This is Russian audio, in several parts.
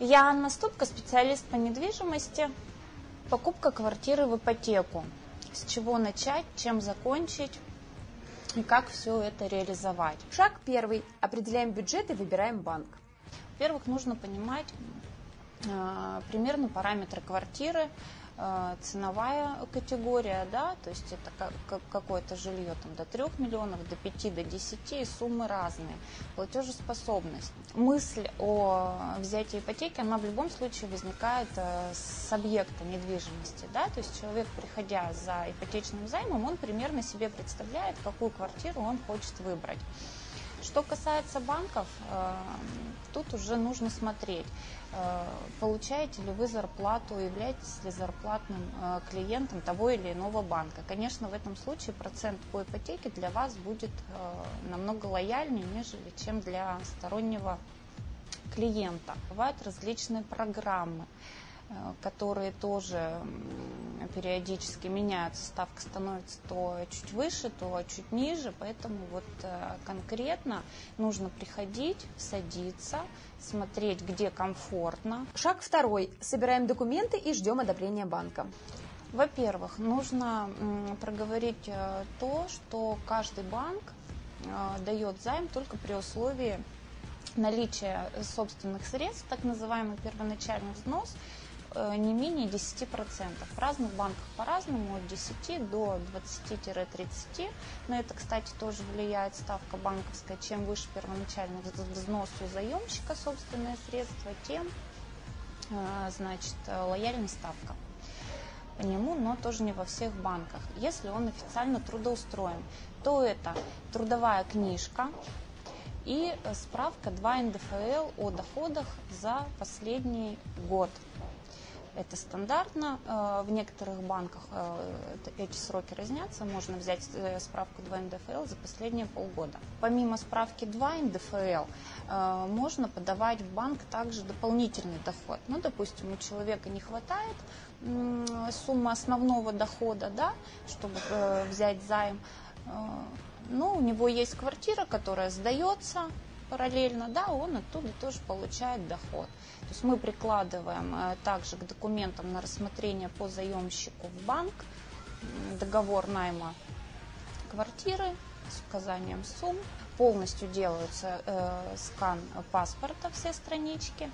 Я Анна Ступка, специалист по недвижимости. Покупка квартиры в ипотеку. С чего начать, чем закончить и как все это реализовать. Шаг первый. Определяем бюджет и выбираем банк. Во-первых, нужно понимать э, примерно параметры квартиры, ценовая категория, да, то есть это как, какое-то жилье там до 3 миллионов, до 5, до 10, и суммы разные. Платежеспособность. Мысль о взятии ипотеки, она в любом случае возникает э, с объекта недвижимости, да, то есть человек, приходя за ипотечным займом, он примерно себе представляет, какую квартиру он хочет выбрать. Что касается банков, э, тут уже нужно смотреть, э, получаете ли вы зарплату, являетесь ли зарплатным э, клиентом того или иного банка. Конечно, в этом случае процент по ипотеке для вас будет намного лояльнее, нежели чем для стороннего клиента. Бывают различные программы. Э, которые тоже периодически меняются, ставка становится то чуть выше, то чуть ниже, поэтому вот э, конкретно нужно приходить, садиться, смотреть, где комфортно. Шаг второй. Собираем документы и ждем одобрения банка. Во-первых, нужно проговорить э, то, что каждый банк дает займ только при условии наличия собственных средств, так называемый первоначальный взнос, не менее 10%. В разных банках по-разному, от 10 до 20-30. На это, кстати, тоже влияет ставка банковская. Чем выше первоначальный взнос у заемщика собственные средства, тем э, значит, лояльная ставка по нему, но тоже не во всех банках. Если он официально трудоустроен, то это трудовая книжка, и справка 2 НДФЛ о доходах за последний год. Это стандартно. Э, в некоторых банках э, эти сроки разнятся. Можно взять э, справку 2 НДФЛ за последние полгода. Помимо справки 2 НДФЛ, можно подавать в банк также дополнительный доход. Ну, допустим, у человека не хватает суммы основного дохода, да, чтобы взять займ. Но у него есть квартира, которая сдается, параллельно, да, он оттуда тоже получает доход. То есть мы прикладываем э, также к документам на рассмотрение по заемщику в банк договор найма квартиры с указанием сумм. Полностью делается э, скан паспорта, все странички.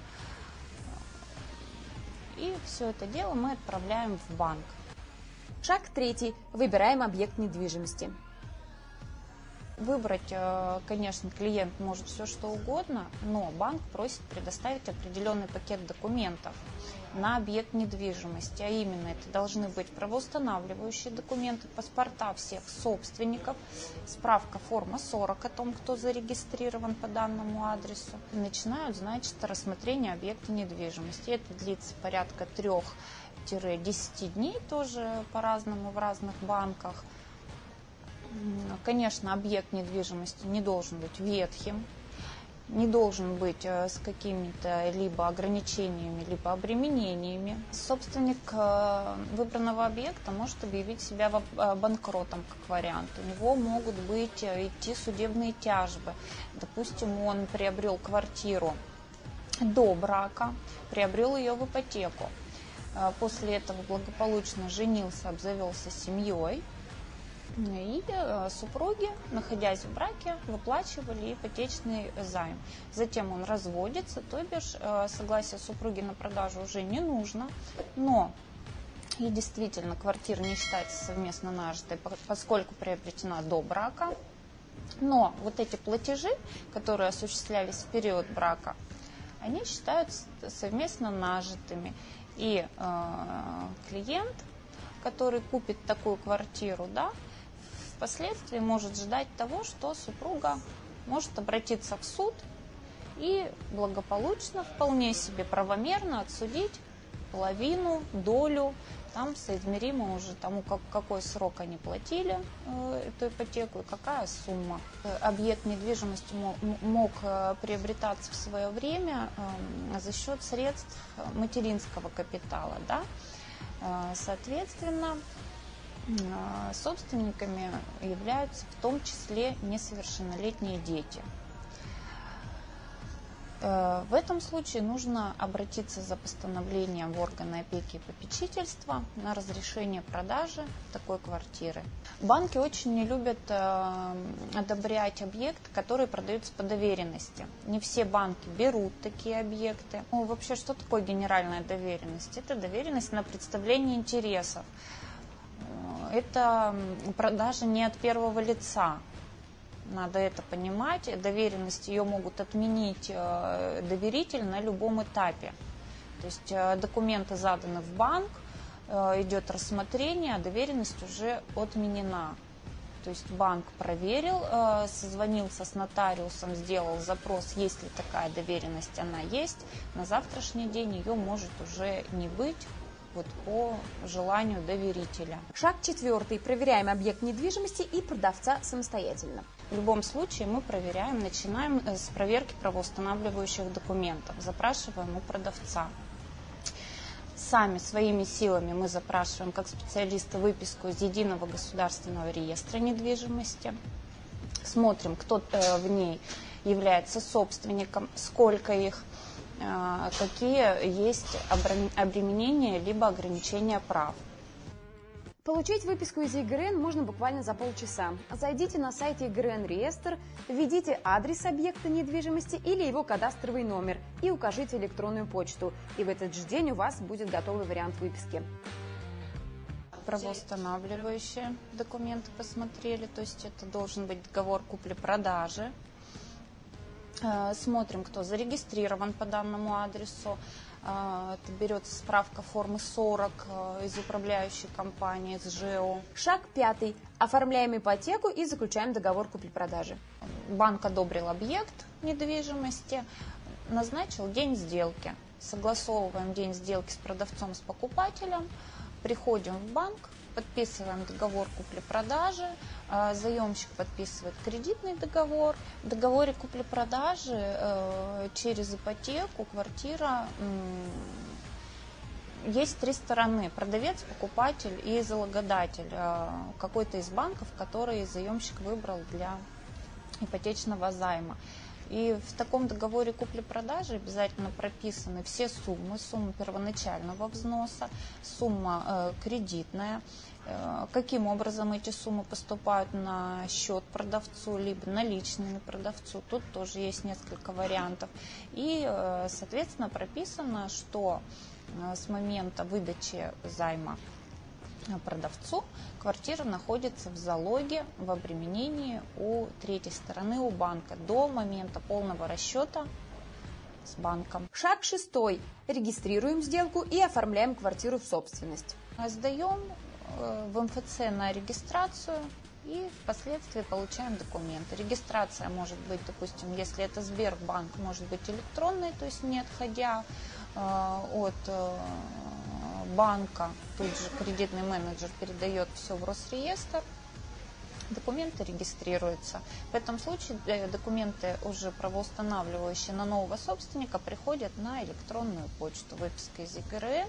И все это дело мы отправляем в банк. Шаг третий. Выбираем объект недвижимости. Выбрать, э, конечно, клиент может все что угодно, но банк просит предоставить определенный пакет документов на объект недвижимости, а именно это должны быть правоустанавливающие документы, паспорта всех собственников, справка форма 40 о том, кто зарегистрирован по данному адресу. Начинают, значит, рассмотрение объекта недвижимости. Это длится порядка 3-10 дней тоже по-разному в разных банках. Конечно, объект недвижимости не должен быть ветхим, не должен быть э, с какими-то либо ограничениями, либо обременениями. Собственник э, выбранного объекта может объявить себя э, банкротом как вариант. У него могут быть идти судебные тяжбы. Допустим, он приобрел квартиру до брака, приобрел ее в ипотеку. После этого благополучно женился, обзавелся семьей, и э, супруги, находясь в браке, выплачивали ипотечный займ. Затем он разводится, то бишь э, согласие супруги на продажу уже не нужно, но и действительно квартира не считается совместно нажитой, поскольку приобретена до брака. Но вот эти платежи, которые осуществлялись в период брака, они считаются совместно нажитыми. И э, клиент, который купит такую квартиру, да, впоследствии может ждать того, что супруга может обратиться в суд и благополучно, вполне себе правомерно отсудить половину, долю, там соизмеримо уже тому, как, какой срок они платили э, эту ипотеку и какая сумма. Э, объект недвижимости мог, мог э, приобретаться в свое время э, за счет средств материнского капитала. Да? Э, соответственно, собственниками являются в том числе несовершеннолетние дети. Э, в этом случае нужно обратиться за постановлением в органы опеки и попечительства на разрешение продажи такой квартиры. Банки очень не любят э, одобрять объект, который продается по доверенности. Не все банки берут такие объекты. Ну, вообще, что такое генеральная доверенность? Это доверенность на представление интересов. Это продажа не от первого лица, надо это понимать. Доверенность ее могут отменить э, доверитель на любом этапе. То есть э, документы заданы в банк, э, идет рассмотрение, а доверенность уже отменена. То есть банк проверил, созвонился с нотариусом, сделал запрос, есть ли такая доверенность, она есть. На завтрашний день ее может уже не быть, вот по желанию доверителя. Шаг четвертый. Проверяем объект недвижимости и продавца самостоятельно. В любом случае мы проверяем, начинаем э, с проверки правоустанавливающих документов, запрашиваем у продавца. Сами своими силами мы запрашиваем как специалисты выписку из единого государственного реестра недвижимости. Смотрим, кто э, в ней является собственником, сколько их, какие есть обременения либо ограничения прав. Получить выписку из ЕГРН можно буквально за полчаса. Зайдите на сайте ЕГРН реестр, введите адрес объекта недвижимости или его кадастровый номер и укажите электронную почту. И в этот же день у вас будет готовый вариант выписки. Правоустанавливающие документы посмотрели, то есть это должен быть договор купли-продажи. Э, смотрим, кто зарегистрирован по данному адресу, а, это берется справка формы 40 э, из управляющей компании, из ЖЭО. Шаг пятый. Оформляем ипотеку и заключаем договор купли-продажи. Банк одобрил объект недвижимости, назначил день сделки. Согласовываем день сделки с продавцом, с покупателем, приходим в банк, подписываем договор купли-продажи, а, заемщик подписывает кредитный договор. В договоре купли-продажи э, через ипотеку квартира есть три стороны. Продавец, покупатель и залогодатель. Э, какой-то из банков, который заемщик выбрал для ипотечного займа. И в таком договоре купли-продажи обязательно прописаны все суммы. Сумма первоначального взноса, сумма э, кредитная, э, каким образом эти суммы поступают на счет продавцу, либо наличными продавцу. Тут тоже есть несколько вариантов. И, э, соответственно, прописано, что э, с момента выдачи займа продавцу, квартира находится в залоге, в обременении у третьей стороны, у банка, до момента полного расчета с банком. Шаг шестой. Регистрируем сделку и оформляем квартиру в собственность. Сдаем э, в МФЦ на регистрацию и впоследствии получаем документы. Регистрация может быть, допустим, если это Сбербанк, может быть электронной, то есть не отходя э, от э, банка, тут же кредитный менеджер передает все в Росреестр, документы регистрируются. В этом случае э, документы, уже правоустанавливающие на нового собственника, приходят на электронную почту. Выписка из ЕГРН,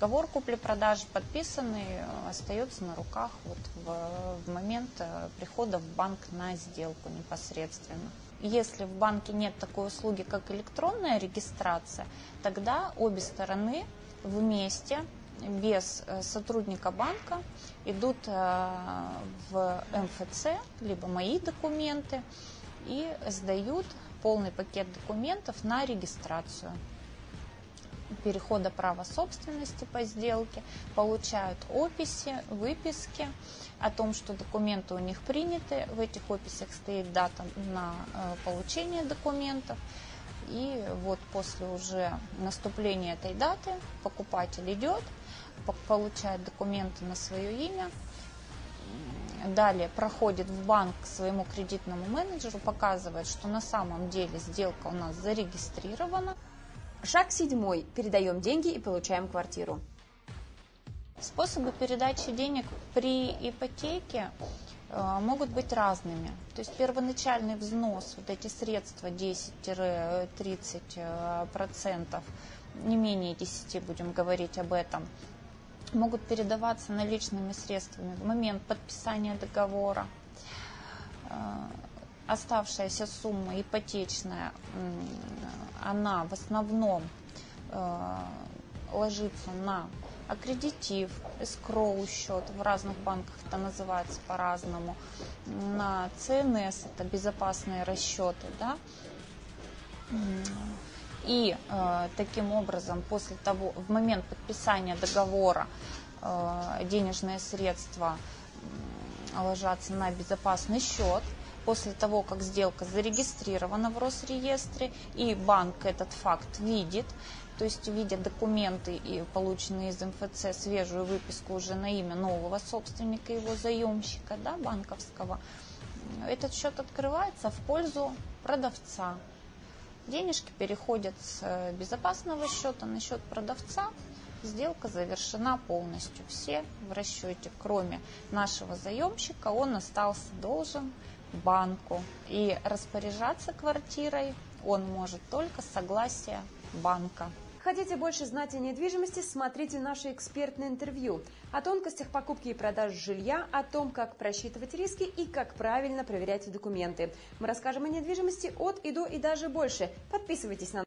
договор купли-продажи подписанный, э, остается на руках вот в, в момент э, прихода в банк на сделку непосредственно. Если в банке нет такой услуги, как электронная регистрация, тогда обе стороны вместе без э, сотрудника банка идут э, в МФЦ, либо мои документы, и сдают полный пакет документов на регистрацию перехода права собственности по сделке, получают описи, выписки о том, что документы у них приняты. В этих описях стоит дата на э, получение документов. И вот после уже наступления этой даты покупатель идет, получает документы на свое имя, далее проходит в банк к своему кредитному менеджеру, показывает, что на самом деле сделка у нас зарегистрирована. Шаг седьмой. Передаем деньги и получаем квартиру. Способы передачи денег при ипотеке могут быть разными. То есть первоначальный взнос, вот эти средства 10-30%, не менее 10 будем говорить об этом, могут передаваться наличными средствами в момент подписания договора. Э, оставшаяся сумма ипотечная, она в основном э, ложится на аккредитив, эскроу счет, в разных банках это называется по-разному, на ЦНС, это безопасные расчеты, да, и э, таким образом после того, в момент подписания договора э, денежные средства ложатся на безопасный счет, после того, как сделка зарегистрирована в Росреестре, и банк этот факт видит, то есть видя документы и полученные из МФЦ свежую выписку уже на имя нового собственника, его заемщика, да, банковского, этот счет открывается в пользу продавца. Денежки переходят с э, безопасного счета на счет продавца. Сделка завершена полностью. Все в расчете, кроме нашего заемщика, он остался должен банку. И распоряжаться квартирой он может только с согласия банка. Хотите больше знать о недвижимости, смотрите наше экспертное интервью о тонкостях покупки и продажи жилья, о том, как просчитывать риски и как правильно проверять документы. Мы расскажем о недвижимости от и до и даже больше. Подписывайтесь на